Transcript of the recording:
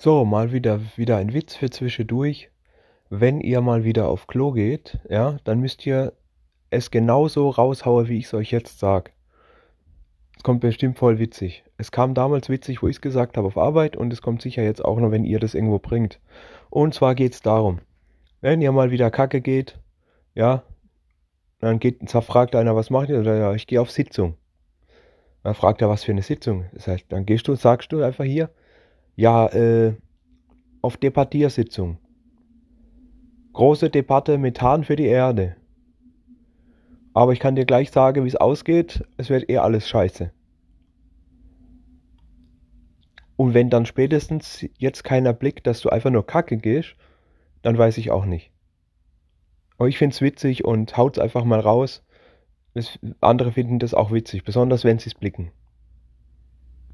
So, mal wieder, wieder ein Witz für zwischendurch. Wenn ihr mal wieder auf Klo geht, ja, dann müsst ihr es genauso raushauen, wie ich es euch jetzt sag. Es kommt bestimmt voll witzig. Es kam damals witzig, wo ich es gesagt habe auf Arbeit und es kommt sicher jetzt auch noch, wenn ihr das irgendwo bringt. Und zwar geht es darum, wenn ihr mal wieder Kacke geht, ja, dann geht, fragt einer, was macht ihr? Ja, ich gehe auf Sitzung. Dann fragt er, was für eine Sitzung. Das heißt, dann gehst du und sagst du einfach hier, ja, äh, auf Debattiersitzung. Große Debatte Methan für die Erde. Aber ich kann dir gleich sagen, wie es ausgeht. Es wird eh alles scheiße. Und wenn dann spätestens jetzt keiner blickt, dass du einfach nur Kacke gehst, dann weiß ich auch nicht. Aber ich find's witzig und haut's einfach mal raus. Andere finden das auch witzig, besonders wenn sie es blicken.